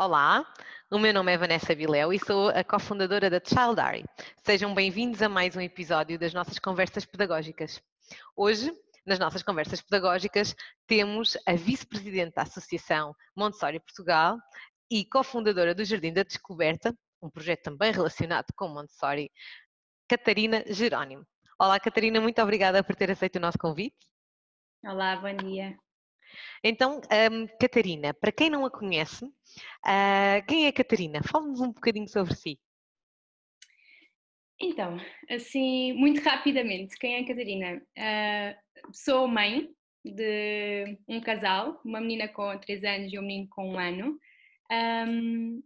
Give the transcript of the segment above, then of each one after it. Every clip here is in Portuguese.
Olá, o meu nome é Vanessa Viléu e sou a cofundadora da Childari. Sejam bem-vindos a mais um episódio das nossas conversas pedagógicas. Hoje, nas nossas conversas pedagógicas, temos a vice-presidente da Associação Montessori Portugal e cofundadora do Jardim da Descoberta, um projeto também relacionado com Montessori, Catarina Jerónimo. Olá, Catarina, muito obrigada por ter aceito o nosso convite. Olá, bom dia. Então, um, Catarina, para quem não a conhece, uh, quem é Catarina? Fale-nos um bocadinho sobre si. Então, assim, muito rapidamente, quem é Catarina? Uh, sou mãe de um casal, uma menina com 3 anos e um menino com 1 ano. Um,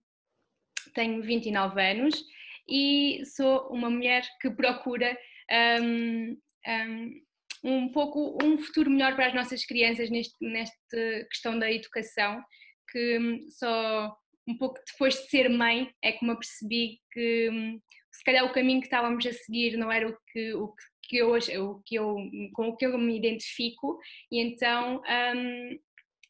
tenho 29 anos e sou uma mulher que procura um, um, um pouco um futuro melhor para as nossas crianças neste, nesta questão da educação, que hum, só um pouco depois de ser mãe é que me apercebi que hum, se calhar o caminho que estávamos a seguir não era o que, o que eu, o que eu, com o que eu me identifico. E então um,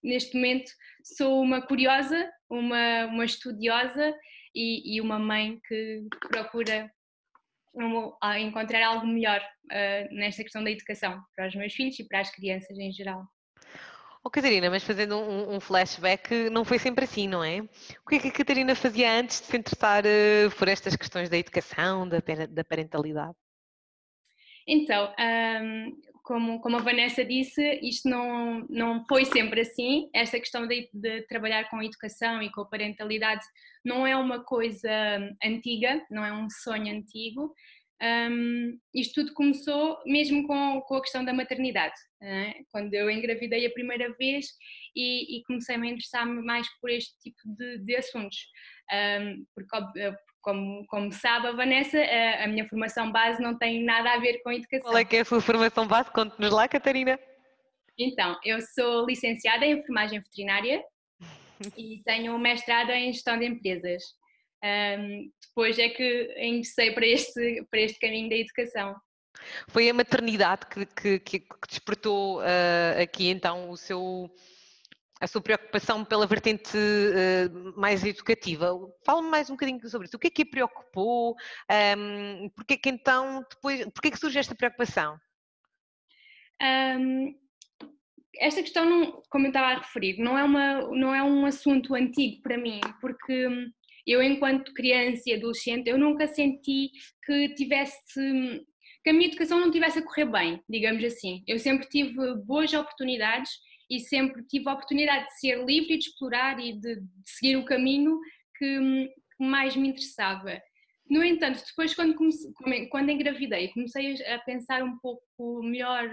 neste momento sou uma curiosa, uma, uma estudiosa e, e uma mãe que procura a encontrar algo melhor uh, nesta questão da educação para os meus filhos e para as crianças em geral. Oh, Catarina, mas fazendo um, um, flashback, não foi sempre assim, não é? O que é que a Catarina fazia antes de se interessar uh, por estas questões da educação, da, da parentalidade? Então, um, como, como a Vanessa disse, isto não, não foi sempre assim. Esta questão de, de trabalhar com a educação e com a parentalidade não é uma coisa antiga, não é um sonho antigo. Um, isto tudo começou mesmo com, com a questão da maternidade, é? quando eu engravidei a primeira vez e, e comecei a me interessar mais por este tipo de, de assuntos, um, porque como, como sabe a Vanessa, a, a, minha formação base não tem nada a ver com educação. Qual é que é a sua formação base? Conte-nos lá, Catarina. Então, eu sou licenciada em enfermagem veterinária e tenho um mestrado em gestão de empresas. Um, depois é que ingressei para este, para este caminho da educação. Foi a maternidade que, que, que despertou uh, aqui então o seu a sua preocupação pela vertente uh, mais educativa. Fala-me mais um bocadinho sobre isso. O que é que a preocupou? Um, Porquê que então depois, porquê que surge esta preocupação? Um, esta questão, não, como eu estava a referir, não é, uma, não é um assunto antigo para mim, porque eu, enquanto criança e adolescente, eu nunca senti que tivesse que a minha educação não tivesse a correr bem, digamos assim. Eu sempre tive boas oportunidades e sempre tive a oportunidade de ser livre e de explorar e de, de seguir o caminho que, que, mais me interessava. No entanto, depois quando, comecei, quando engravidei, comecei a pensar um pouco melhor,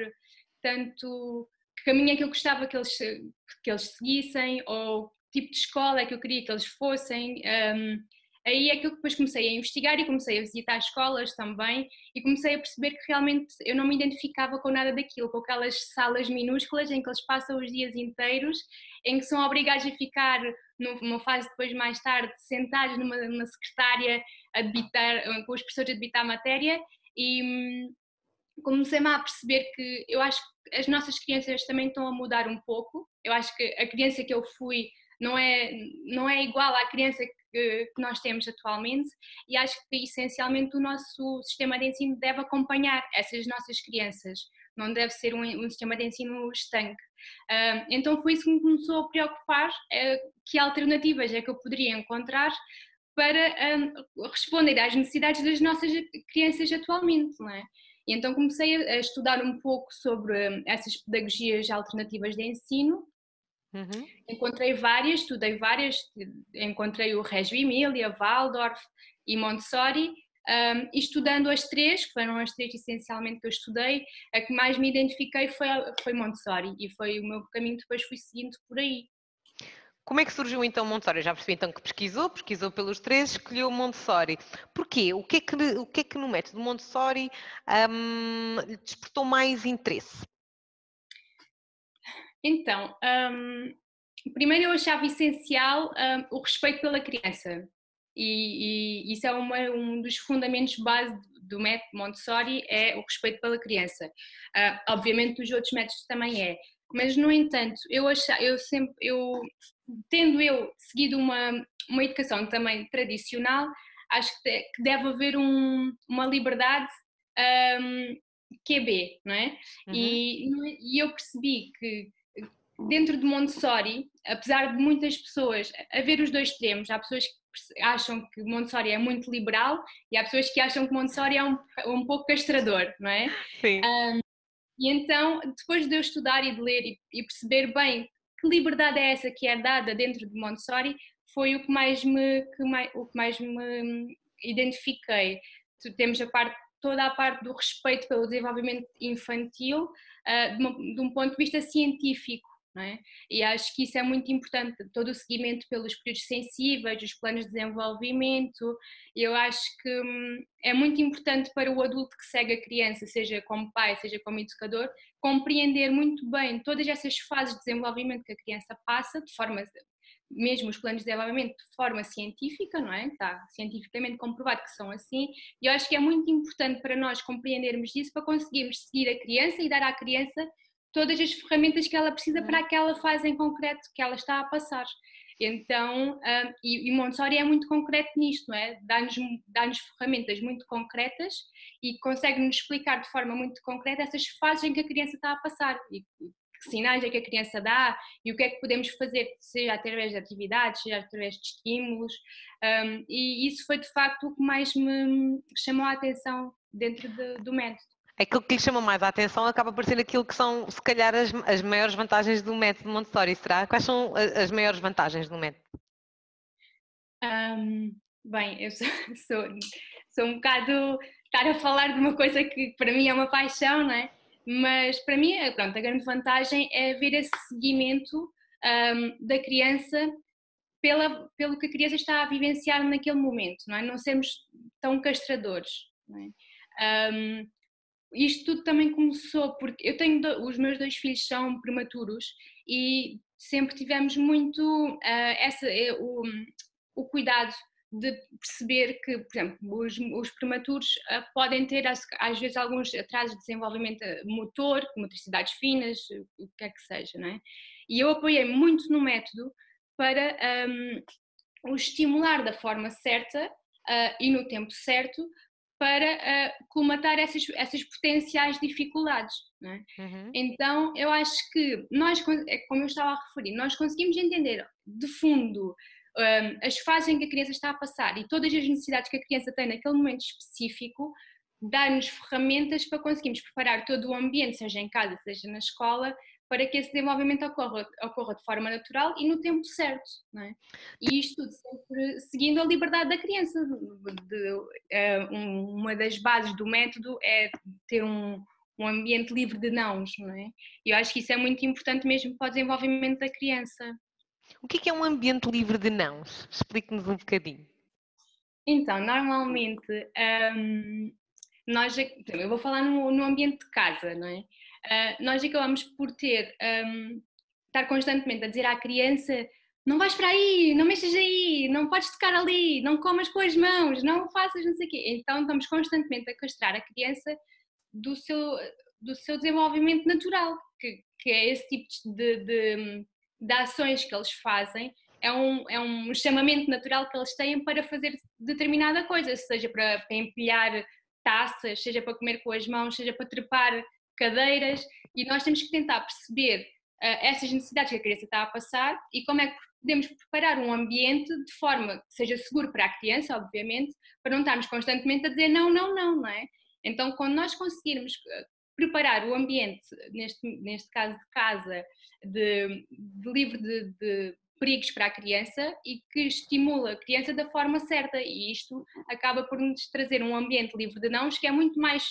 tanto que caminho é que eu gostava que eles, que eles seguissem, ou tipo de escola é que eu queria que eles fossem. Um, aí é que eu depois comecei a investigar e comecei a visitar escolas também e comecei a perceber que realmente eu não me identificava com nada daquilo, com aquelas salas minúsculas em que eles passam os dias inteiros, em que são obrigados a ficar numa fase depois mais tarde sentados numa, numa secretária a debitar, com os professores a debitar a matéria e hum, comecei-me a perceber que eu acho que as nossas crianças também estão a mudar um pouco. Eu acho que a criança que eu fui não é, não é igual à criança que, que nós temos atualmente e acho que essencialmente o nosso sistema de ensino deve acompanhar essas nossas crianças, não deve ser um, um sistema de ensino estanque. Uh, então foi isso que me começou a preocupar, uh, que alternativas é que eu poderia encontrar para responder às necessidades das nossas crianças atualmente, não é? E então comecei a, estudar um pouco sobre essas pedagogias alternativas de ensino Uhum. Encontrei várias, estudei várias, encontrei o Reggio Emília, Waldorf e Montessori, um, e estudando as três, que foram as três essencialmente que eu estudei, a que mais me identifiquei foi, foi Montessori, e foi o meu caminho depois fui seguindo por aí. Como é que surgiu então Montessori? Eu já percebi então que pesquisou, pesquisou pelos três, escolheu Montessori. Porquê? O que é que, o que, é que no método Montessori um, despertou mais interesse? Então, um, primeiro eu achava essencial um, o respeito pela criança. E, e isso é uma, um dos fundamentos base do método Montessori, é o respeito pela criança. Uh, obviamente os outros métodos também é. Mas, no entanto, eu, achava, eu sempre, eu tendo eu seguido uma, uma educação também tradicional, acho que deve haver um, uma liberdade um, QB, não é? Uhum. E, e eu percebi que dentro de Montessori, apesar de muitas pessoas haver os dois extremos, há pessoas que acham que Montessori é muito liberal e há pessoas que acham que Montessori é um, um pouco castrador, não é? Sim. Um, e então, depois de eu estudar e de ler e, e, perceber bem que liberdade é essa que é dada dentro de Montessori, foi o que mais me, que mais, o que mais me identifiquei. Temos a parte toda a parte do respeito pelo desenvolvimento infantil uh, de, uma, de, um ponto de vista científico. É? E acho que isso é muito importante, todo o seguimento pelos períodos sensíveis, os planos de desenvolvimento. Eu acho que hum, é muito importante para o adulto que segue a criança, seja como pai, seja como educador, compreender muito bem todas essas fases de desenvolvimento que a criança passa, de forma mesmo os planos de desenvolvimento de forma científica, não é? Está cientificamente comprovado que são assim, e eu acho que é muito importante para nós compreendermos isso para conseguirmos seguir a criança e dar à criança todas as ferramentas que ela precisa para aquela fase em concreto que ela está a passar. Então, um, e, e Montessori é muito concreto nisto, não é? Dá-nos dá ferramentas muito concretas e consegue-nos explicar de forma muito concreta essas fases em que a criança está a passar e que sinais é que a criança dá e o que é que podemos fazer, seja através de atividades, seja através de estímulos. Um, e isso foi de facto o que mais me chamou a atenção dentro de, do método. Aquilo que lhe chama mais a atenção acaba por ser aquilo que são, se calhar, as, as maiores vantagens do método Montessori, será? Quais são as maiores vantagens do método? Um, bem, eu sou, sou, sou um bocado estar a falar de uma coisa que para mim é uma paixão, não é? Mas para mim, é, pronto, a grande vantagem é ver esse seguimento um, da criança pela, pelo que a criança está a vivenciar naquele momento, não é? Não sermos tão castradores, não é? Um, isto tudo também começou porque eu tenho os meus dois filhos são prematuros e sempre tivemos muito uh, essa, eh, o, o cuidado de perceber que, por exemplo, os, os prematuros uh, podem ter às, às, vezes alguns atrasos de desenvolvimento motor, motricidades finas, o que é que seja, não é? E eu apoiei muito no método para um, o estimular da forma certa uh, e no tempo certo para uh, colmatar essas, essas potenciais dificuldades. É? Uhum. Então, eu acho que nós, é como eu estava a referir, nós conseguimos entender de fundo um, as fases em que a criança está a passar e todas as necessidades que a criança tem naquele momento específico, dar-nos ferramentas para conseguirmos preparar todo o ambiente, seja em casa, seja na escola, para que esse desenvolvimento ocorra, ocorra de forma natural e no tempo certo. É? E isto tudo sempre seguindo a liberdade da criança. De, uh, uma das bases do método é ter um, um ambiente livre de nãos, não é? E eu acho que isso é muito importante mesmo para o desenvolvimento da criança. O que é, é um ambiente livre de nãos? Explique-nos um bocadinho. Então, normalmente, um, nós, eu vou falar no, no, ambiente de casa, não é? Uh, nós acabamos por ter, um, estar constantemente a dizer à criança não vais para aí, não mexas aí, não podes tocar ali, não comas com as mãos, não faças não sei o quê. Então estamos constantemente a castrar a criança do seu, do seu desenvolvimento natural, que, que é esse tipo de, de, de ações que eles fazem é um, é um chamamento natural que eles têm para fazer determinada coisa, seja para, para empilhar taças, seja para comer com as mãos, seja para trepar cadeiras, e nós temos que tentar perceber uh, essas necessidades que a criança está a passar e como é que podemos preparar um ambiente de forma que seja seguro para a criança, obviamente, para não estarmos constantemente a dizer não, não, não, não é? Então, quando nós conseguirmos ah, preparar o ambiente, neste, neste caso de casa, de, de livre de, de perigos para a criança e que estimula a criança da forma certa e isto acaba por nos trazer um ambiente livre de nãos que é muito mais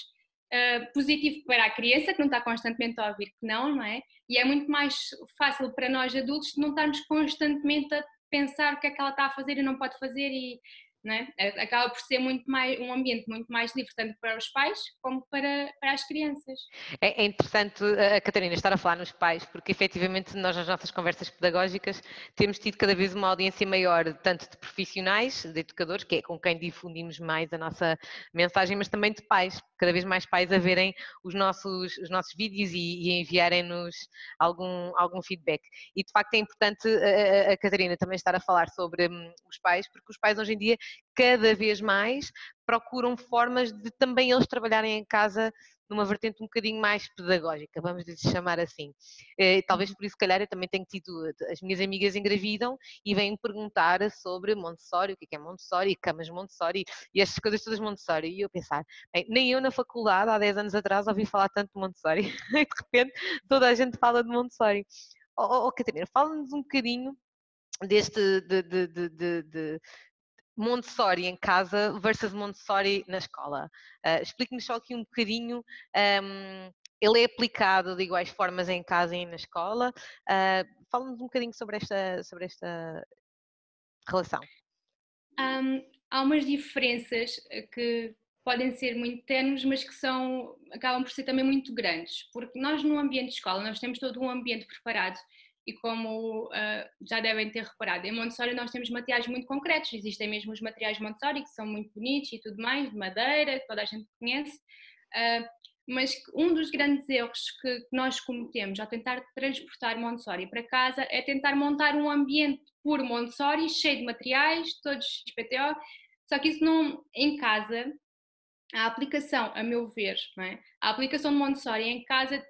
uh, positivo para a criança que não está constantemente a ouvir que não, não é? E é muito mais fácil para nós adultos não estarmos constantemente a pensar o que é que ela está a fazer e não pode fazer e é? Acaba por ser muito mais, um ambiente muito mais livre, tanto para os pais como para, para as crianças. É, é interessante a Catarina estar a falar nos pais, porque efetivamente nós nas nossas conversas pedagógicas temos tido cada vez uma audiência maior, tanto de profissionais, de educadores, que é com quem difundimos mais a nossa mensagem, mas também de pais, cada vez mais pais a verem os nossos, os nossos vídeos e, e enviarem-nos algum, algum feedback. E de facto é importante a, a, Catarina também estar a falar sobre um, os pais, porque os pais hoje em dia cada vez mais procuram formas de também eles trabalharem em casa numa vertente um bocadinho mais pedagógica, vamos lhe chamar assim. Eh, talvez por isso, se calhar, eu também tenho tido, as minhas amigas engravidam e vêm perguntar sobre Montessori, o que é, é Montessori, camas Montessori e estas coisas todas Montessori. E eu pensar, bem, nem eu na faculdade, há 10 anos atrás, ouvi falar tanto de Montessori, e de repente toda a gente fala de Montessori. Oh, oh, oh Catarina, fala-nos um bocadinho deste, de, de, de, de Montessori em casa versus Montessori na escola. Uh, Explique-nos só aqui um bocadinho. Um, ele é aplicado de iguais formas em casa e na escola. Uh, Fala-nos um bocadinho sobre esta, sobre esta relação. Um, há umas diferenças eh, que podem ser muito tenues, mas que são, acabam por ser também muito grandes, porque nós no ambiente de escola, nós temos todo um ambiente preparado e como uh, já devem ter reparado, em Montessori nós temos materiais muito concretos, existem mesmo os materiais Montessori que são muito bonitos e tudo mais, de madeira, que toda a gente conhece, uh, mas um dos grandes erros que nós cometemos ao tentar transportar Montessori para casa é tentar montar um ambiente puro Montessori, cheio de materiais, todos XPTO, só que isso não, em casa, a aplicação, a meu ver, é? a aplicação de Montessori em casa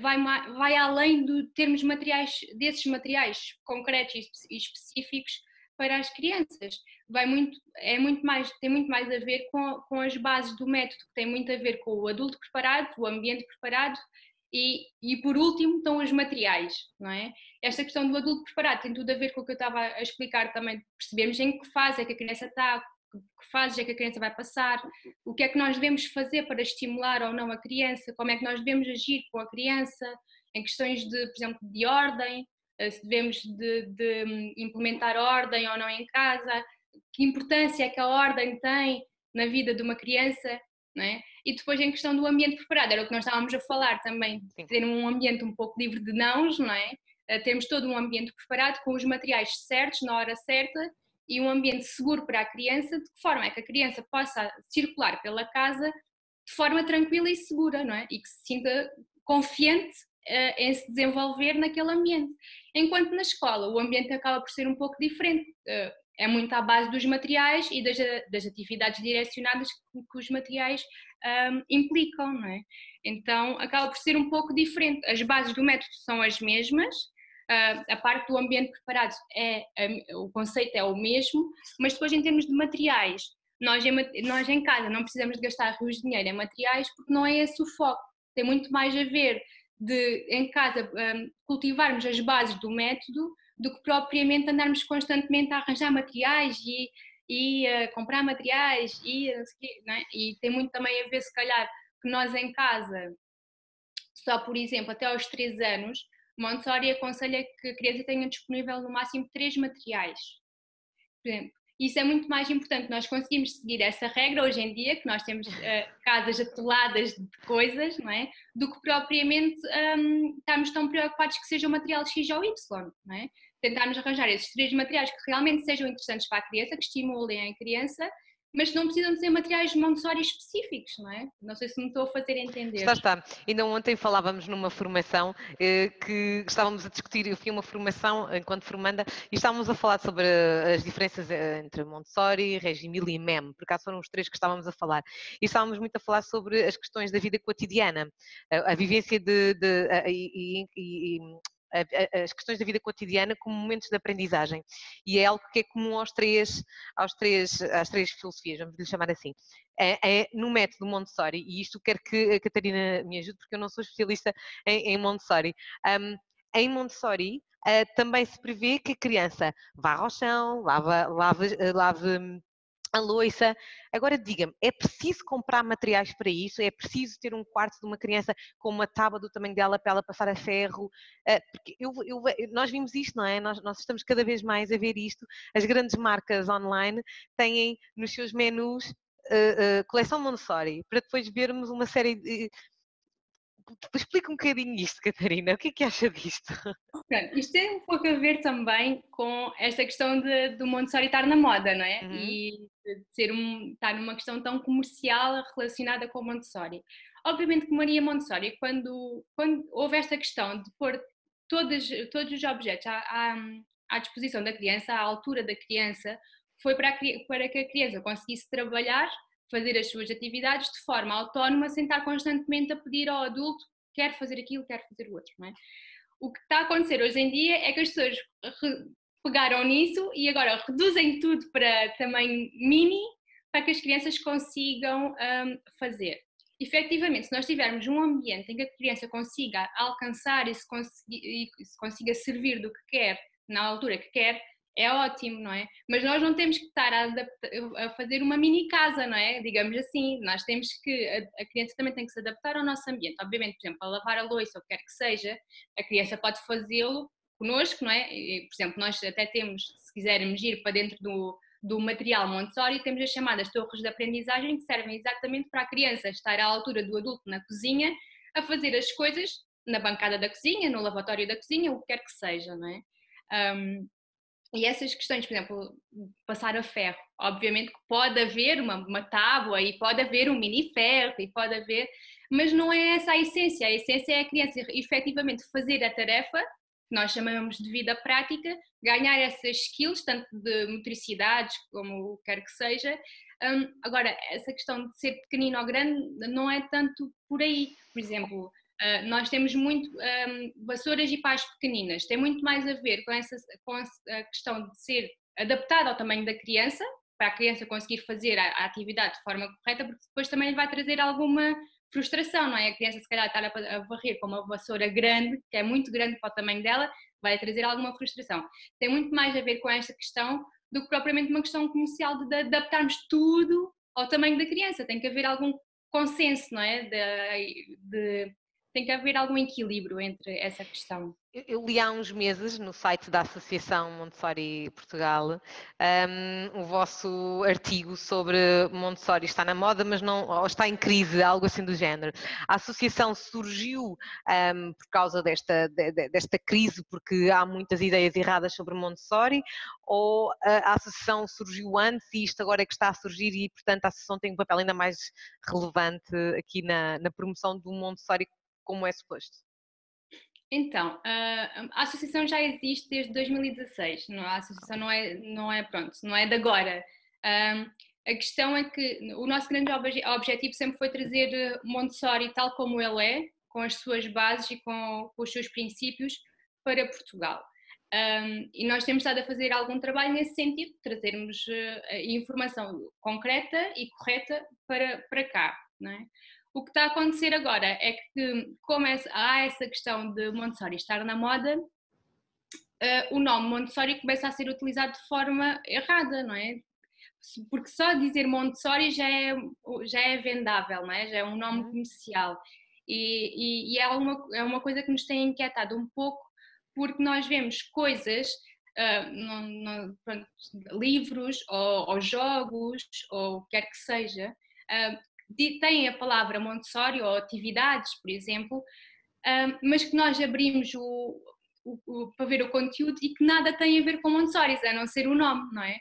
vai, vai além de termos materiais, desses materiais concretos e específicos para as crianças. Vai muito, é muito mais, tem muito mais a ver com, com as bases do método, que tem muito a ver com o adulto preparado, o ambiente preparado e, e por último estão os materiais, não é? Esta questão do adulto preparado tem tudo a ver com o que eu estava a explicar também, percebemos em que fase é que a criança está, que fases é que a criança vai passar, o que é que nós devemos fazer para estimular ou não a criança, como é que nós devemos agir com a criança, em questões de, por exemplo, de ordem, eh, se devemos de, de hum, implementar ordem ou não em casa, que importância é que a ordem tem na vida de uma criança, é? E depois em questão do ambiente preparado, era o que nós estávamos a falar também, ter um ambiente um pouco livre de nãos, não é? Eh, termos todo um ambiente preparado com os materiais certos, na hora certa e um ambiente seguro para a criança, de que forma é que a criança possa circular pela casa de forma tranquila e segura, não é? E que se sinta confiante uh, em se desenvolver naquele ambiente. Enquanto na escola o ambiente acaba por ser um pouco diferente, uh, é muito à base dos materiais e das, das atividades direcionadas que, que os materiais um, ehm, implicam, não é? Então acaba por ser um pouco diferente. As bases do método são as mesmas, a parte do ambiente preparado é, o conceito é o mesmo, mas depois em termos de materiais, nós em, nós em casa não precisamos de gastar rios de dinheiro em materiais porque não é esse o foco, tem muito mais a ver de em casa um, cultivarmos as bases do método do que propriamente andarmos constantemente a arranjar materiais e, e uh, comprar materiais e, é? e tem muito também a ver se calhar que nós em casa só por exemplo até aos 3 anos Montessori aconselha que a criança tenha disponível no máximo três materiais. Por exemplo, isso é muito mais importante. Nós conseguimos seguir essa regra hoje em dia, que nós temos uh, casas atoladas de coisas, não é? Do que propriamente um, estarmos tão preocupados que seja o material X ou Y, não é? Tentarmos arranjar esses três materiais que realmente sejam interessantes para a criança, que estimulem a criança mas não precisam de ser materiais Montessori específicos, não é? Não sei se me estou a fazer entender. Está, está. Ainda ontem falávamos numa formação eh, que estávamos a discutir, eu fui uma formação enquanto formanda e estávamos a falar sobre as diferenças eh, entre Montessori, Regimil e MEM, por acaso foram os três que estávamos a falar. E estávamos muito a falar sobre as questões da vida cotidiana, a, a vivência de, de a, e, e, e as questões da vida cotidiana como momentos de aprendizagem. E é algo que é comum aos três, aos três, às três filosofias, vamos lhe chamar assim. É, é, no método Montessori, e isto quero que a Catarina me ajude, porque eu não sou especialista em, em Montessori. Um, em Montessori, uh, também se prevê que a criança vá ao chão, lave, lave, lave a louça. Agora diga-me, é preciso comprar materiais para isso? É preciso ter um quarto de uma criança com uma tábua do tamanho dela para ela passar a ferro? Ah, porque eu, eu, nós vimos isto, não é? Nós, nós, estamos cada vez mais a ver isto. As grandes marcas online têm nos seus menus uh, uh, coleção Montessori, para depois vermos uma série de Explica um bocadinho isto, Catarina. O que é que acha disto? Pronto, isto tem um pouco a ver também com esta questão de, do Montessori estar na moda, não é? Uhum. E ser um, estar numa questão tão comercial relacionada com Montessori. Obviamente que Maria Montessori, quando, quando houve esta questão de pôr todos, todos os objetos à, à, à disposição da criança, à altura da criança, foi para, a, para que a criança conseguisse trabalhar, fazer as suas atividades de forma autónoma, sem estar constantemente a pedir ao adulto quer fazer aquilo, quer fazer o outro. É? O que está a acontecer hoje em dia é que as pessoas pegaram nisso e agora reduzem tudo para tamanho mini para que as crianças consigam um, fazer. Efetivamente, se nós tivermos um ambiente em que a criança consiga alcançar e se, consiga, e se consiga servir do que quer na altura que quer, é ótimo, não é? Mas nós não temos que estar a, a, fazer uma mini casa, não é? Digamos assim, nós temos que, a, a, criança também tem que se adaptar ao nosso ambiente. Obviamente, por exemplo, a lavar a louça ou o que quer que seja, a criança pode fazê-lo connosco, não é? E, por exemplo, nós até temos, se quisermos ir para dentro do, do material Montessori, temos as chamadas torres de aprendizagem que servem exatamente para a criança estar à altura do adulto na cozinha a fazer as coisas na bancada da cozinha, no lavatório da cozinha, o que quer que seja, não é? Um, e essas questões, por exemplo, passar a ferro, obviamente que pode haver uma, uma tábua e pode haver um mini ferro e pode haver, mas não é essa a essência. A essência é a criança efetivamente fazer a tarefa, que nós chamamos de vida prática, ganhar essas skills, tanto de motricidades como quer que seja. Um, agora, essa questão de ser pequenino ou grande não é tanto por aí. Por exemplo, Uh, nós temos muito um, vassouras e pás pequeninas, tem muito mais a ver com, essa, com a questão de ser adaptado ao tamanho da criança, para a criança conseguir fazer a, a, atividade de forma correta, porque depois também vai trazer alguma frustração, não é? A criança se calhar estar a, a varrer com uma vassoura grande, que é muito grande para o tamanho dela, vai trazer alguma frustração. Tem muito mais a ver com esta questão do que propriamente uma questão comercial de, de adaptarmos tudo ao tamanho da criança, tem que haver algum consenso, não é? de, de tem que haver algum equilíbrio entre essa questão. Eu li há uns meses no site da Associação Montessori Portugal um, o vosso artigo sobre Montessori está na moda, mas não ou está em crise, algo assim do género. A associação surgiu um, por causa desta, de, desta crise, porque há muitas ideias erradas sobre Montessori, ou a associação surgiu antes e isto agora é que está a surgir e, portanto, a associação tem um papel ainda mais relevante aqui na, na promoção do Montessori como é suposto? Então, a associação já existe desde 2016, não, a associação não é, não é, pronto, não é de agora. A questão é que o nosso grande objetivo sempre foi trazer Montessori tal como ele é, com as suas bases e com, os seus princípios, para Portugal. Um, e nós temos estado a fazer algum trabalho nesse sentido, trazermos informação concreta e correta para, para cá. Não é? O que está a acontecer agora é que, como há essa questão de Montessori estar na moda, uh, o nome Montessori começa a ser utilizado de forma errada, não é? Porque só dizer Montessori já é, já é vendável, não é? Já é um nome uhum. comercial. E, e, e é, uma, é uma coisa que nos tem inquietado um pouco, porque nós vemos coisas Uh, pronto, livros ou, ou, jogos ou quer que seja, uh, têm a palavra Montessori ou atividades, por exemplo, mas que nós abrimos o, o, o, para ver o conteúdo e que nada tem a ver com Montessori, a não ser o nome, não é?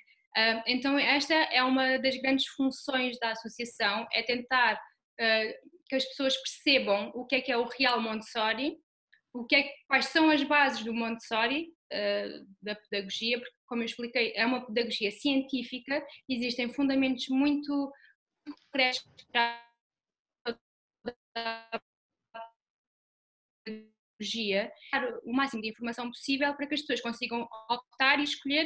Então esta é uma das grandes funções da associação, é tentar ah, que as pessoas percebam o que é que é o real Montessori, o que é, quais são as bases do Montessori, ah, da pedagogia, porque como eu expliquei, é uma pedagogia científica, existem fundamentos muito para pedagogia, o máximo de informação possível para que as pessoas consigam optar e escolher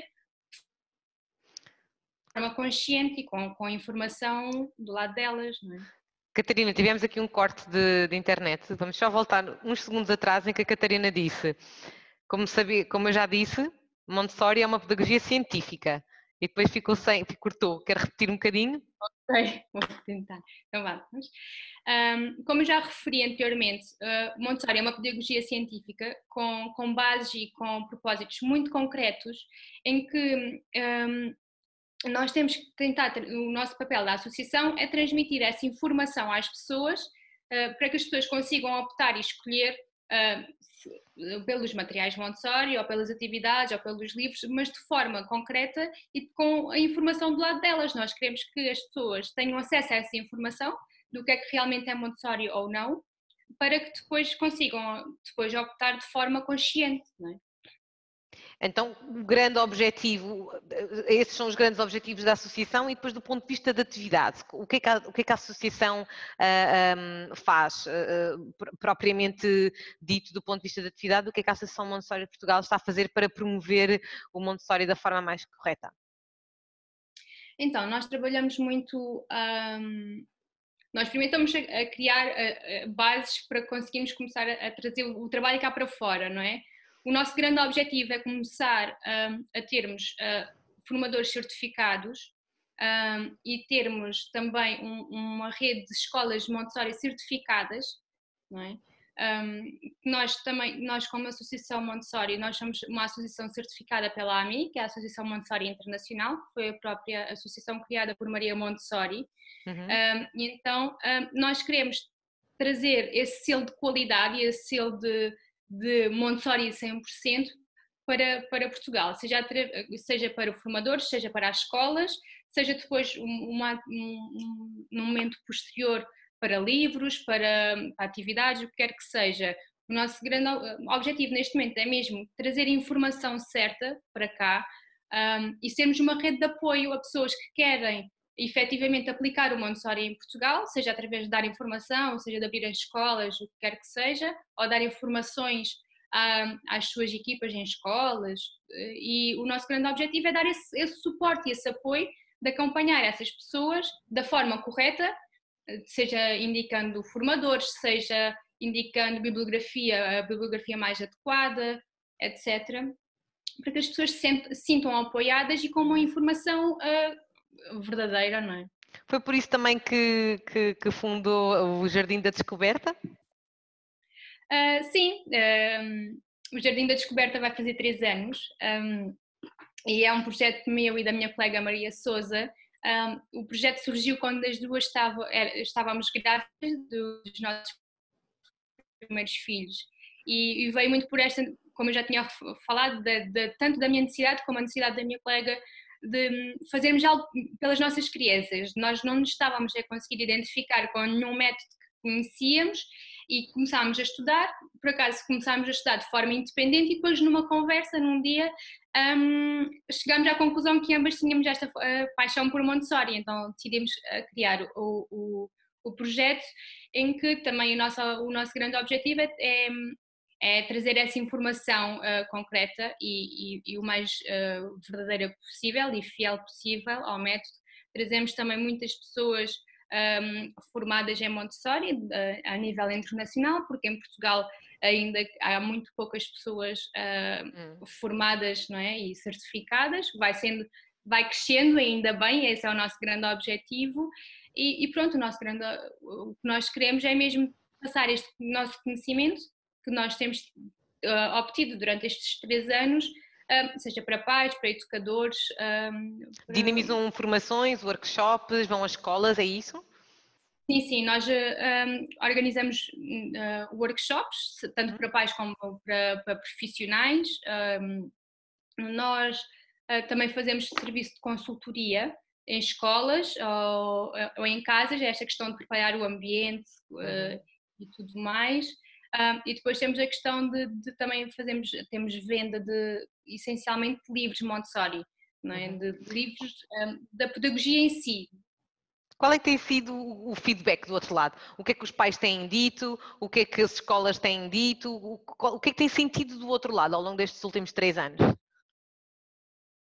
de forma consciente e com, com a informação do lado delas. Não é? Catarina, tivemos aqui um corte de, de, internet. Vamos só voltar uns segundos atrás em que a Catarina disse, como, sabia, como eu já disse, Montessori é uma pedagogia científica. E depois ficou sem, cortou. Quer repetir um bocadinho? Ok, vou tentar. Então vamos. Um, como já referi anteriormente, uh, Montessori é uma pedagogia científica com, com bases e com propósitos muito concretos, em que um, nós temos que tentar, o nosso papel da associação é transmitir essa informação às pessoas uh, para que as pessoas consigam optar e escolher uh, pelos materiais Montessori, ou pelas atividades, ou pelos livros, mas de forma concreta e com a informação do lado delas. Nós queremos que as pessoas tenham acesso a essa informação do que é que realmente é Montessori ou não, para que depois consigam depois optar de forma consciente. Não é? Então, o grande objetivo, esses são os grandes objetivos da associação e depois do ponto de vista da atividade, o que é que a, que é que a associação uh, ah, um, faz, uh, propriamente dito do ponto de vista da atividade, o que é que a Associação Montessori de Portugal está a fazer para promover o Montessori da forma mais correta? Então, nós trabalhamos muito um, nós primeiro estamos a, criar bases para conseguirmos começar a, trazer o, trabalho cá para fora, não é? O nosso grande objetivo é começar um, a termos uh, formadores certificados um, e termos também um, uma rede de escolas Montessori certificadas, não é? Um, nós também, nós como Associação Montessori, nós somos uma associação certificada pela AMI, que é a Associação Montessori Internacional, que foi a própria associação criada por Maria Montessori. Uhum. Um, então um, nós queremos trazer esse selo de qualidade e esse selo de, de Montessori 100% para, para Portugal, seja, seja para formadores, seja para as escolas, seja depois uma, um, um momento posterior para livros, para, para quer o que quer que seja. O nosso grande objetivo neste momento é mesmo trazer informação certa para cá um, e sermos uma rede de apoio a pessoas que querem efetivamente aplicar o Montessori em Portugal, seja através de dar informação, seja de abrir as escolas, o que quer que seja, ou dar informações às suas equipas em escolas. E o nosso grande objetivo é dar esse, esse suporte e esse apoio de acompanhar essas pessoas da forma correta seja indicando formadores, seja indicando bibliografia, a bibliografia mais adequada, etc. Para que as pessoas se sintam apoiadas e com uma informação uh, verdadeira, não é? Foi por isso também que, que, que fundou o Jardim da Descoberta? Uh, sim, uh, o Jardim da Descoberta vai fazer três anos um, e é um projeto meu e da minha colega Maria Souza um, o projeto surgiu quando as duas estavam, estávamos grávidas dos nossos primeiros filhos e, e, veio muito por esta, como eu já tinha falado, de, de, tanto da minha necessidade como a necessidade da minha colega de fazermos algo pelas nossas crianças. Nós não nos estávamos a conseguir identificar com nenhum método que conhecíamos e começámos a estudar, por acaso começámos a estudar de forma independente e depois numa conversa, num dia, um, chegámos à conclusão que ambas tínhamos esta uh, paixão por Montessori, então decidimos uh, criar o, o, o, projeto em que também o nosso, o nosso grande objetivo é, é, é trazer essa informação uh, concreta e, e, e, o mais verdadeira possível e fiel possível ao método. Trazemos também muitas pessoas um, formadas em Montessori uh, a nível internacional, porque em Portugal ainda há muito poucas pessoas uh, hum. formadas não é, e certificadas, vai sendo vai crescendo ainda bem, esse é o nosso grande objetivo e, e pronto, o nosso grande o que nós queremos é mesmo passar este nosso conhecimento que nós temos uh, obtido durante estes três anos seja para pais, para educadores. Para... Dinamizam formações, workshops, vão às escolas, é isso? Sim, sim, nós um, organizamos uh, workshops, tanto para pais como para, para profissionais. Um, nós uh, também fazemos serviço de consultoria em escolas ou, ou, em casas, esta questão de preparar o ambiente uh, e tudo mais. E depois temos a questão de, de, também fazemos, temos venda de essencialmente livros Montessori, não é? Uhum. de, de livros um, da pedagogia em si, qual é que tem sido o feedback do outro lado? O que é que os pais têm dito? O que é que as escolas têm dito? O que é que tem sentido do outro lado ao longo destes últimos três anos?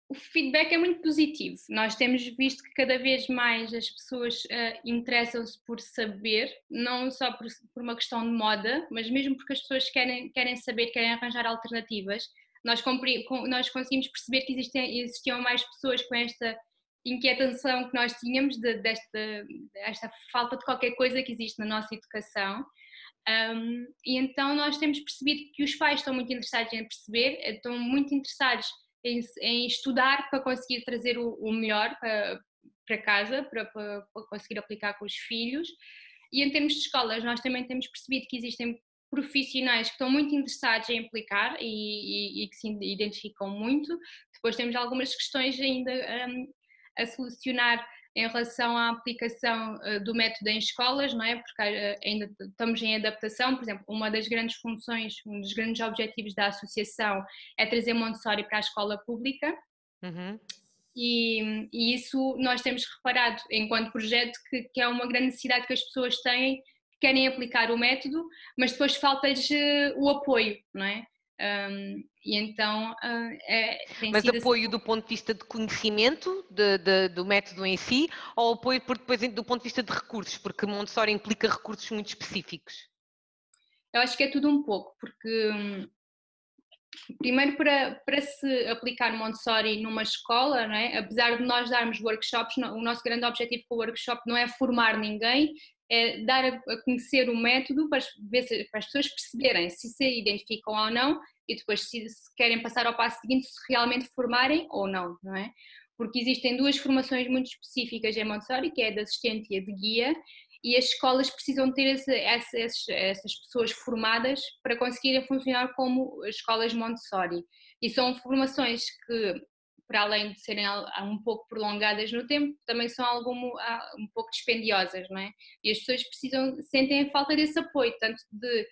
O feedback é muito positivo. Nós temos visto que cada vez mais as pessoas uh, interessam-se por saber, não só por, por, uma questão de moda, mas mesmo porque as pessoas querem, querem saber, querem arranjar alternativas. Nós, nós conseguimos perceber que existem, existiam mais pessoas com esta inquietação que nós tínhamos de, desta, desta falta de qualquer coisa que existe na nossa educação. Um, e então nós temos percebido que os pais estão muito interessados em perceber, estão muito interessados em, em estudar para conseguir trazer o, o melhor para, para casa, para, para, para, conseguir aplicar com os filhos. E em termos de escolas, nós também temos percebido que existem profissionais que estão muito interessados em aplicar e, e, e que se identificam muito. Depois temos algumas questões ainda um, a solucionar em relação à aplicação uh, do método em escolas, não é? Porque uh, ainda estamos em adaptação, por exemplo, uma das grandes funções, um dos grandes objetivos da associação é trazer Montessori para a escola pública. Uhum. E, e, isso nós temos reparado, enquanto projeto, que, que, é uma grande necessidade que as pessoas têm, querem aplicar o método, mas depois falta-lhes uh, o apoio, não é? Um, e então uh, é, Mas apoio assim... do ponto de vista de conhecimento de, de, do método em si ou apoio por, depois do ponto de vista de recursos, porque Montessori implica recursos muito específicos? Eu acho que é tudo um pouco, porque hum, primeiro para, para se aplicar Montessori numa escola, não é? apesar de nós darmos workshops, o nosso grande objetivo com o workshop não é formar ninguém, é dar a, conhecer o método para, se, para, as pessoas perceberem se se identificam ou não e depois se, se, querem passar ao passo seguinte se realmente formarem ou não, não é? Porque existem duas formações muito específicas em Montessori, que é de assistente e a de guia, e as escolas precisam ter esse, essas, essas pessoas formadas para conseguirem funcionar como escolas Montessori. E são formações que para além de serem um pouco prolongadas no tempo, também são algum, um pouco dispendiosas, não é? E as pessoas precisam, sentem a falta desse apoio, tanto de,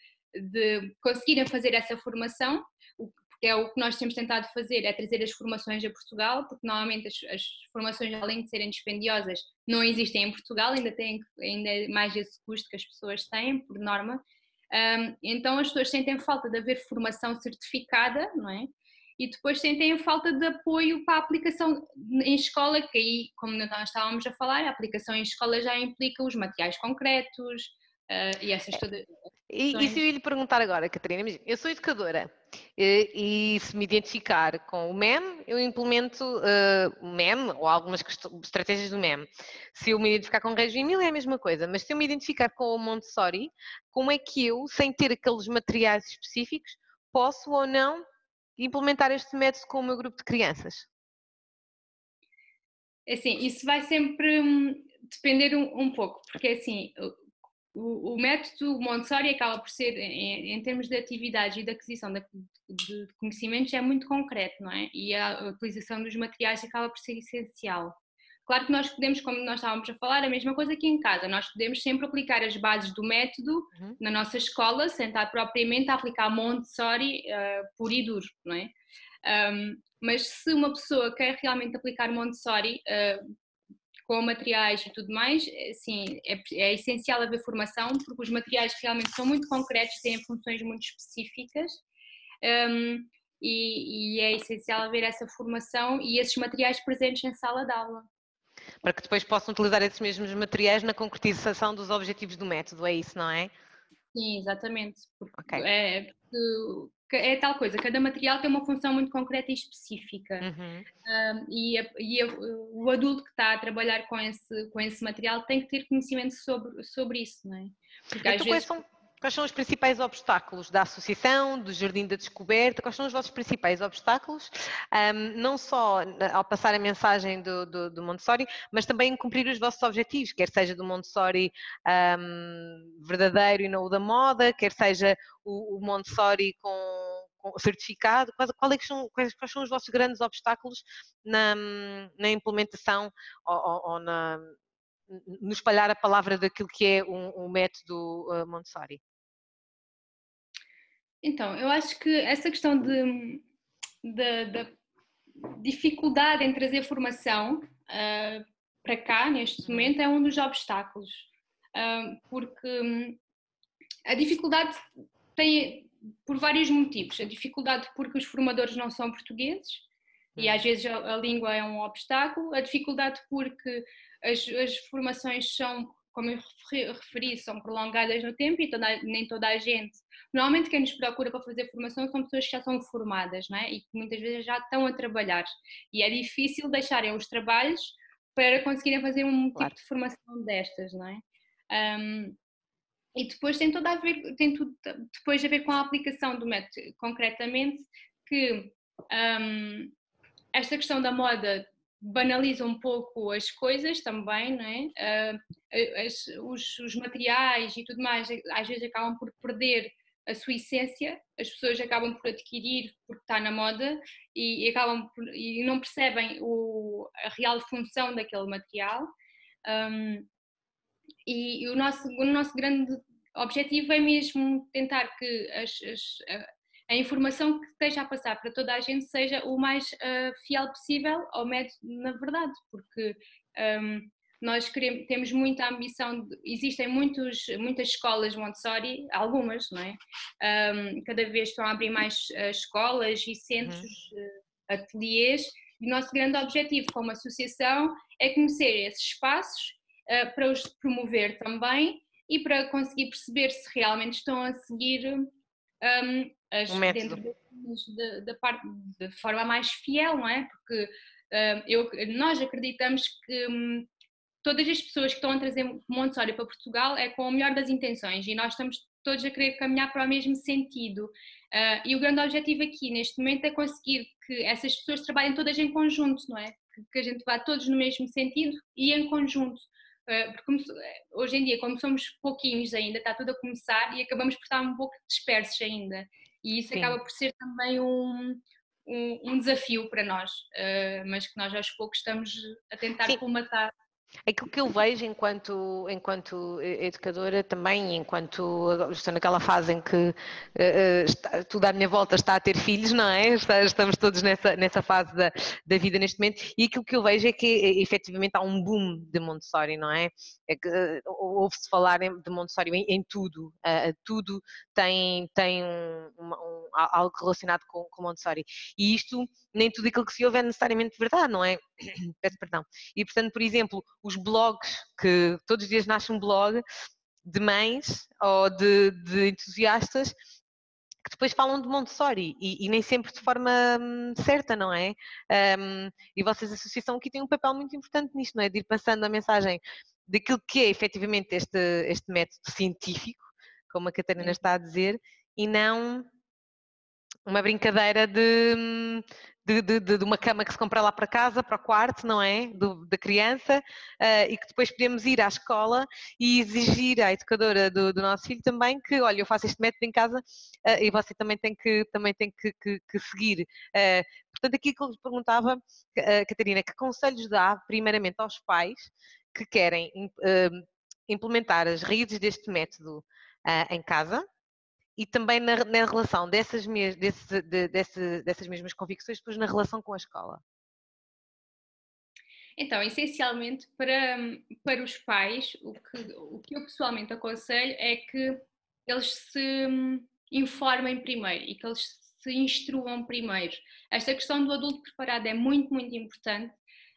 de conseguirem fazer essa formação, porque é o que nós temos tentado fazer, é trazer as formações a Portugal, porque normalmente as, as formações, além de serem dispendiosas, não existem em Portugal, ainda têm ainda é mais esse custo que as pessoas têm, por norma. Um, então as pessoas sentem falta de haver formação certificada, não é? E depois sentem a falta de apoio para a aplicação em escola, que aí, como nós estávamos a falar, a aplicação em escola já implica os materiais concretos uh, e essas todas. E, e se eu lhe perguntar agora, Catarina, eu sou educadora e, e, se me identificar com o MEM, eu implemento uh, o MEM ou algumas estratégias do MEM. Se eu me identificar com o Reggio Emílio é a mesma coisa, mas se eu me identificar com o Montessori, como é que eu, sem ter aqueles materiais específicos, posso ou não implementar este método com o meu grupo de crianças? É assim, isso vai sempre hum, depender um, um pouco, porque assim, o, o, método Montessori acaba por ser, em, em, termos de atividades e de aquisição de, de, de conhecimentos, é muito concreto, não é? E a utilização dos materiais acaba por ser essencial. Claro que nós podemos, como nós estávamos a falar, a mesma coisa aqui em casa, nós podemos sempre aplicar as bases do método uhum. na nossa escola, sentar propriamente a aplicar Montessori uh, puro e duro, não é? Um, mas se uma pessoa quer realmente aplicar Montessori uh, com materiais e tudo mais, sim, é, é, essencial haver formação, porque os materiais realmente são muito concretos, têm funções muito específicas. Um, e, e, é essencial haver essa formação e esses materiais presentes em sala de aula para que depois possam utilizar esses mesmos materiais na concretização dos objetivos do método, é isso, não é? Sim, exatamente. Porque okay. é, é, tal coisa, cada material tem uma função muito concreta e específica. Uhum. Um, e, a, e a, o adulto que está a trabalhar com esse, com esse material tem que ter conhecimento sobre, sobre isso, não é? Porque então, às vezes... São Quais são os principais obstáculos da associação, do Jardim da Descoberta? Quais são os vossos principais obstáculos? Um, não só ao passar a mensagem do, do, do, Montessori, mas também em cumprir os vossos objetivos, quer seja do Montessori um, verdadeiro e não o da moda, quer seja o, o Montessori com, com certificado. Quais, quais, é são, quais, quais, são, os vossos grandes obstáculos na, na implementação ou, ou, ou na, no espalhar a palavra daquilo que é um, um método uh, Montessori? Então, eu acho que essa questão de, de, de dificuldade em trazer formação uh, para cá, neste momento, é um dos obstáculos. Uh, porque hum, a dificuldade tem por vários motivos. A dificuldade porque os formadores não são portugueses e às uhum. vezes a, a língua é um obstáculo. A dificuldade porque as, as formações são como eu referi, são prolongadas no tempo e toda, nem toda a gente. Normalmente quem nos procura para fazer formação são pessoas que já são formadas, não é? E que muitas vezes já estão a trabalhar. E é difícil deixarem os trabalhos para conseguirem fazer um tipo claro. tipo de formação destas, não é? Um, e depois tem tudo a ver, tem tudo depois a ver com a aplicação do método, concretamente, que um, esta questão da moda banaliza um pouco as coisas também, não é? Uh, as, os, os, materiais e tudo mais às vezes acabam por perder a sua essência, as pessoas acabam por adquirir porque está na moda e, e acabam por, e não percebem o, a real função daquele material. Um, e, e, o, nosso, o nosso grande objetivo é mesmo tentar que as, as, a, informação que esteja a passar para toda a gente seja o mais uh, fiel possível ao método na verdade, porque um, nós queremos, temos muita ambição, de, existem muitos, muitas escolas Montessori, algumas, não é? Um, cada vez estão a abrir mais uh, escolas e centros, uhum. uh, ateliês, e o nosso grande objetivo como associação é conhecer esses espaços uh, para os promover também e para conseguir perceber se realmente estão a seguir um, as, um dentro da, da parte de forma mais fiel, não é? Porque eu, nós acreditamos que um, todas as pessoas que estão a trazer Montessori para Portugal é com a melhor das intenções e nós estamos todos a querer caminhar para o mesmo sentido. Uh, e o grande objetivo aqui, neste momento, é conseguir que essas pessoas trabalhem todas em conjunto, não é? Que, que a gente vá todos no mesmo sentido e em conjunto. Uh, porque hoje em dia, como somos pouquinhos ainda, está tudo a começar e acabamos por estar um pouco dispersos ainda. E isso Sim. acaba por ser também um, um, um desafio para nós, uh, mas que nós aos poucos estamos a tentar Sim. colmatar. Aquilo que eu vejo enquanto, enquanto educadora também, enquanto estou naquela fase em que uh, está, tudo à minha volta está a ter filhos, não é? Estamos todos nessa, nessa fase da, da vida neste momento e aquilo que eu vejo é que efetivamente há um boom de Montessori, não é? é uh, ouve-se falar de Montessori em, em tudo, uh, tudo tem, tem um, um, algo relacionado com, com Montessori e isto, nem tudo aquilo que se ouve é necessariamente verdade, não é? Peço perdão. E portanto, por exemplo, os blogs, que todos os dias nasce um blog de mães ou de, de entusiastas que depois falam de Montessori e, e, nem sempre de forma hum, certa, não é? Um, e vocês, a associação, aqui têm um papel muito importante nisto, não é? De ir passando a mensagem daquilo que é efetivamente este, este método científico, como a Catarina está a dizer, e não uma brincadeira de, de, de, de, uma cama que se compra lá para casa, para o quarto, não é? Do, da criança, uh, e que depois podemos ir à escola e exigir à educadora do, do nosso filho também que, olha, eu faço este método em casa uh, e você também tem que, também tem que, que, que seguir. Uh, portanto, aqui que eu perguntava, Catarina, que conselhos dá primeiramente aos pais que querem implementar as raízes deste método em casa, e também na, na relação dessas, desse, de, desse, dessas mesmas convicções, depois na relação com a escola? Então, essencialmente, para, para os pais, o que, o que eu pessoalmente aconselho é que eles se informem primeiro e que eles se instruam primeiro. Esta questão do adulto preparado é muito, muito importante.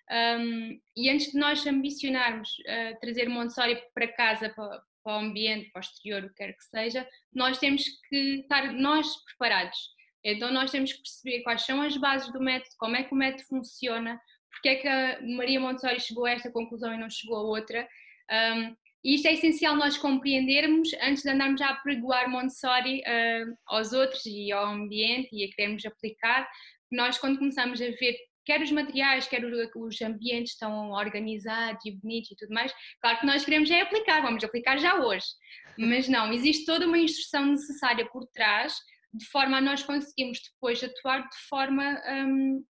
Um, e antes de nós ambicionarmos uh, trazer Montessori para casa, para, para o ambiente, para o exterior, o que quer que seja, nós temos que estar nós preparados. Então nós temos que perceber quais são as bases do método, como é que o método funciona, porque é que a Maria Montessori chegou a esta conclusão e não chegou a outra. Um, e isto é essencial nós compreendermos antes de andarmos a apregoar Montessori uh, aos outros e ao ambiente e a queremos aplicar. Nós, quando começamos a ver quer os materiais, quer os ambientes estão organizados e bonitos e tudo mais. Claro que nós queremos é aplicar, vamos aplicar já hoje. Mas não, existe toda uma instrução necessária por trás, de forma a nós conseguirmos depois atuar de forma um,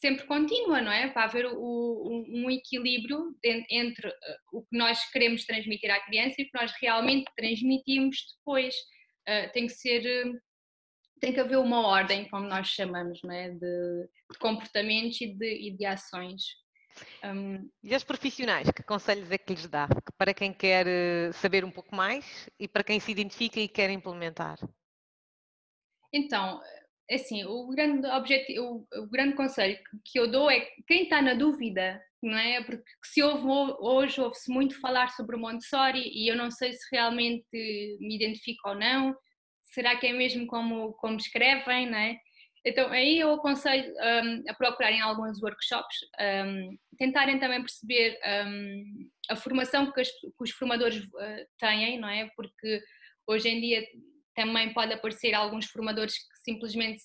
sempre contínua, não é? Para haver o, o, um equilíbrio entre uh, o que nós queremos transmitir à criança e o que nós realmente transmitimos depois. Uh, tem que ser. Tem que haver uma ordem, como nós chamamos, não é? de, de comportamentos e de, e de ações. Um... E aos profissionais, que conselhos é que lhes dá? Para quem quer eh, saber um pouco mais e para quem se identifica e quer implementar? Então, é assim, o grande objetivo, o, o grande conselho que eu dou é quem está na dúvida, não é? Porque se ouve, hoje ouve-se muito falar sobre o Montessori e eu não sei se realmente me identifico ou não, será que é mesmo como, como escrevem, não é? Então aí eu aconselho um, a procurarem alguns workshops, um, tentarem também perceber um, a formação que, as, que os formadores uh, têm, não é? Porque hoje em dia também pode aparecer alguns formadores que simplesmente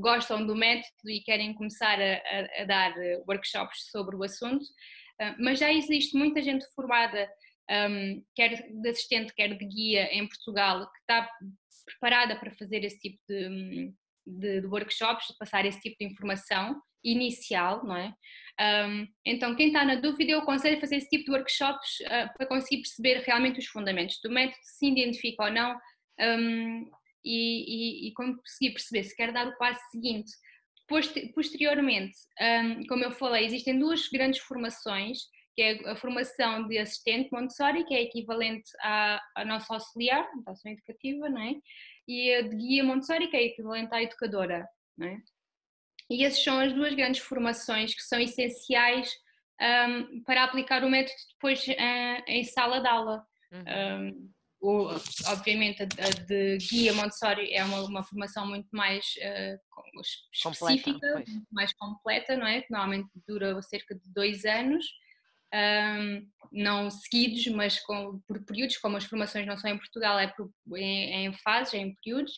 gostam do método e querem começar a, a, a dar workshops sobre o assunto, uh, mas já existe muita gente formada, um, quer de assistente, quer de guia em Portugal, que está preparada para fazer esse tipo de, de, de workshops, de passar esse tipo de informação inicial, não é? Um, então, quem está na dúvida, eu aconselho a fazer esse tipo de workshops uh, para conseguir perceber realmente os fundamentos do método, se identifica ou não, um, e, e, e conseguir perceber se quer dar o passo seguinte. Posteriormente, um, como eu falei, existem duas grandes formações, que é a formação de assistente Montessori, que é equivalente à, à nossa auxiliar, educação educativa, não é? e a de guia Montessori, que é equivalente à educadora. Não é? E essas são as duas grandes formações que são essenciais um, para aplicar o método depois uh, em sala de aula. Uhum. Um, o, obviamente, a, de guia Montessori é uma, uma formação muito mais uh, específica, completa, muito mais completa, não é? Que normalmente dura cerca de dois anos um, não seguidos, mas com, por períodos, como as formações não são em Portugal, é, por, é, em fases, é em períodos.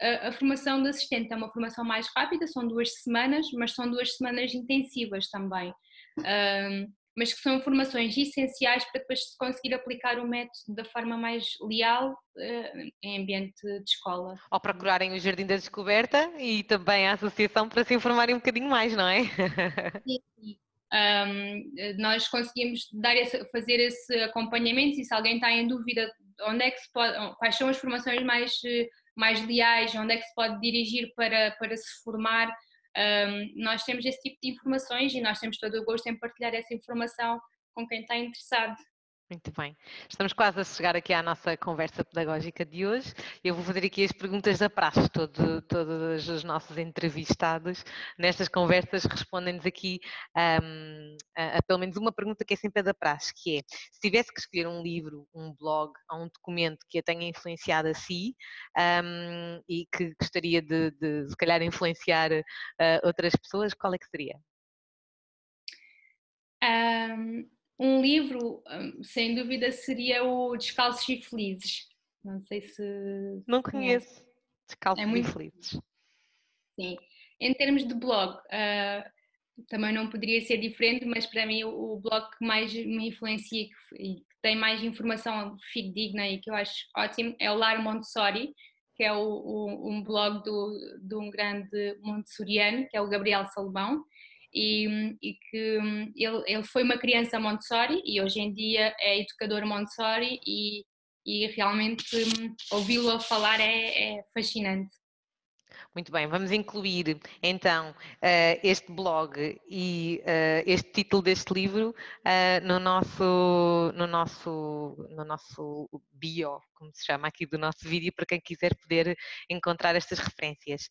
A, a, formação de assistente é uma formação mais rápida, são duas semanas, mas são duas semanas intensivas também. Um, mas que são formações essenciais para depois se conseguir aplicar o método da forma mais leal uh, em ambiente de escola. Ou procurarem o Jardim da Descoberta e também a associação para se informarem um bocadinho mais, não é? Sim, sim um, nós conseguimos dar esse, fazer esse acompanhamento e se alguém está em dúvida onde é que pode, quais são as formações mais, mais leais, onde é que se pode dirigir para, para se formar, um, nós temos esse tipo de informações e nós temos todo o gosto em partilhar essa informação com quem está interessado. Muito bem. Estamos quase a chegar aqui à nossa conversa pedagógica de hoje. Eu vou fazer aqui as perguntas da praxe. Todo, todos os nossos entrevistados nestas conversas respondem-nos aqui um, a, a, pelo menos uma pergunta que é sempre a da praxe, que é se tivesse que escolher um livro, um blog ou um documento que a tenha influenciado a si um, e que gostaria de, de, se calhar, influenciar uh, outras pessoas, qual é que seria? Um, um livro, hum, sem dúvida, seria o Descalços e Felizes. Não sei se. Não conheço. Descalços é muito... e Felizes. Sim. Em termos de blog, uh, também não poderia ser diferente, mas para mim o, blog que mais me influencia e que, tem mais informação fidedigna e que eu acho ótimo é o Lar Montessori, que é o, o, um blog do, de um grande montessoriano, que é o Gabriel Salomão e, e que hum, ele, ele foi uma criança Montessori e hoje em dia é educador Montessori e, e realmente hum, ouvi-lo a falar é, é fascinante. Muito bem, vamos incluir então eh, este blog e eh, este título deste livro eh, no nosso, no nosso, no nosso bio, como se chama aqui do nosso vídeo, para quem quiser poder encontrar estas referências.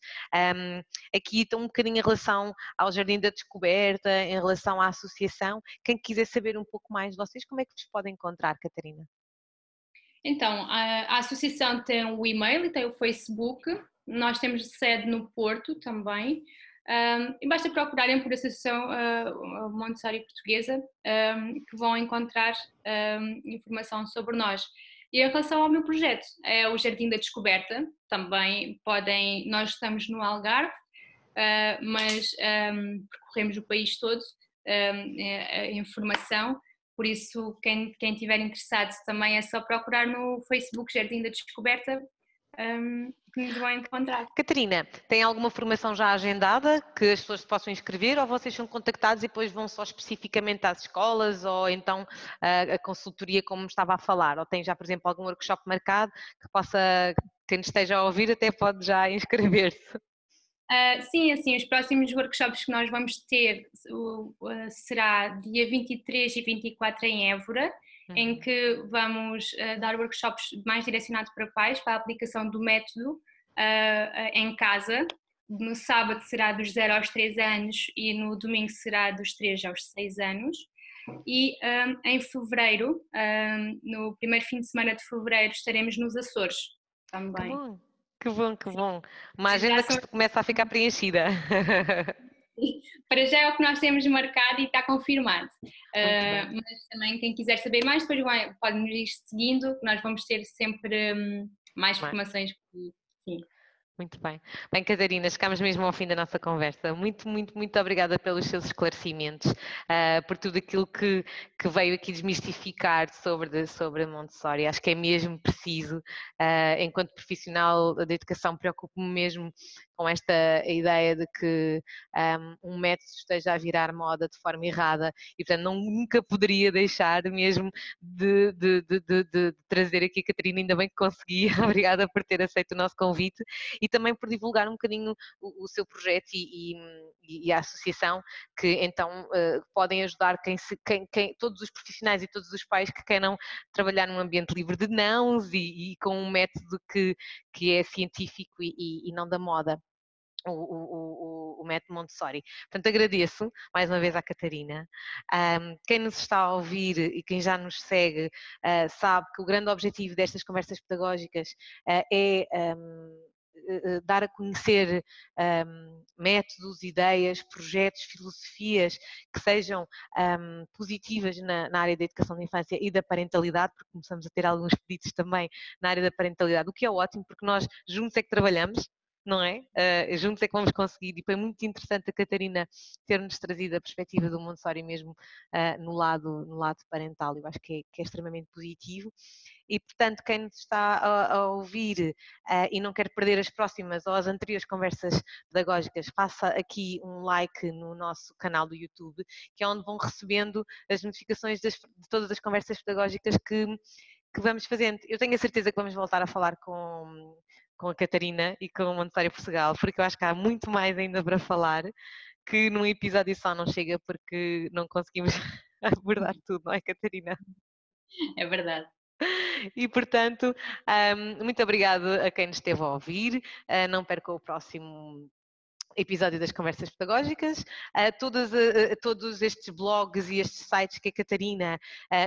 aqui está um bocadinho em relação ao Jardim da Descoberta, em relação à associação. Quem quiser saber um pouco mais de vocês, como é que vos pode encontrar, Catarina? Então, a, a associação tem o e-mail e tem o Facebook, nós temos sede no Porto também. Um, e basta procurarem por Associação uh, Montessori Portuguesa um, que vão encontrar um, informação sobre nós. E em relação ao meu projeto, é o Jardim da Descoberta, também podem, nós estamos no Algarve, uh, mas percorremos o país todo é, a informação, por isso quem, quem tiver interessado também é só procurar no Facebook Jardim da Descoberta que nos vão encontrar. Catarina, tem alguma formação já agendada que as pessoas possam inscrever ou vocês são contactados e depois vão só especificamente às escolas ou então a, a consultoria como estava a falar? Ou tem já, por exemplo, algum workshop marcado que possa, quem esteja a ouvir até pode já inscrever-se? Uh, sim, assim, os próximos workshops que nós vamos ter uh, será dia 23 e 24 em Évora uhum. em que vamos uh, dar workshops mais direcionados para pais, para a aplicação do método uh, em casa. No sábado será dos 0 aos 3 anos e no domingo será dos 3 aos 6 anos. E um, em fevereiro, um, no primeiro fim de semana de fevereiro, estaremos nos Açores também. Que bom, que bom, que bom. Uma agenda que começa a ficar preenchida. Para já é o que nós temos marcado e está confirmado. Uh, mas também quem quiser saber mais, depois pode nos ir seguindo, nós vamos ter sempre um, mais, informações. Sim. Muito bem. Bem, Catarina, chegamos mesmo ao fim da nossa conversa. Muito, muito, muito obrigada pelos seus esclarecimentos, uh, por tudo aquilo que, que veio aqui desmistificar sobre, sobre Montessori. Acho que é mesmo preciso, uh, enquanto profissional da educação, preocupo-me mesmo com esta ideia de que um, um, método esteja a virar moda de forma errada e, portanto, não, nunca poderia deixar mesmo de, de, de, de, trazer aqui a Catarina, ainda bem que consegui, obrigada por ter aceito o nosso convite e também por divulgar um bocadinho o, o seu projeto e, e, e, a associação que então uh, podem ajudar quem, se, quem, quem, todos os profissionais e todos os pais que queiram trabalhar num ambiente livre de nãos e, e com um método que, que é científico e, e não da moda o, o, o, o método Montessori. Portanto, agradeço mais uma vez à Catarina. Um, quem nos está a ouvir e quem já nos segue uh, sabe que o grande objetivo destas conversas pedagógicas uh, é um, eh, dar a conhecer um, métodos, ideias, projetos, filosofias que sejam um, positivas na, na, área da educação da infância e da parentalidade, porque começamos a ter alguns pedidos também na área da parentalidade, o que é ótimo, porque nós juntos é que trabalhamos, não é? Uh, juntos é que vamos conseguir. E foi muito interessante a Catarina ter-nos trazido a perspectiva do Montessori mesmo uh, no, lado, no lado parental. Eu acho que é, que é extremamente positivo. E, portanto, quem nos está a, a ouvir uh, e não quer perder as próximas ou as anteriores conversas pedagógicas, faça aqui um like no nosso canal do YouTube, que é onde vão recebendo as notificações das, de todas as conversas pedagógicas que, que vamos fazendo. Eu tenho a certeza que vamos voltar a falar com com a Catarina e com o Montessori Portugal, porque eu acho que há muito mais ainda para falar, que num episódio só não chega porque não conseguimos abordar tudo, não é, Catarina? É verdade. E portanto, muito obrigado a quem nos esteve a ouvir. Ah, não perca o próximo episódio das conversas pedagógicas. Uh, todos, uh, todos estes blogs e estes sites que a Catarina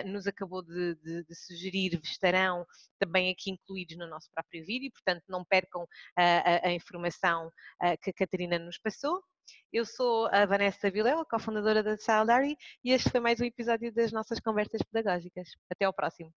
nos acabou de, de, de, sugerir estarão também aqui incluídos no nosso próprio vídeo, portanto não percam a, a, informação que a Catarina nos passou. Eu sou a Vanessa Vilela, cofundadora da Childary, e este foi mais um episódio das nossas conversas pedagógicas. Até ao próximo.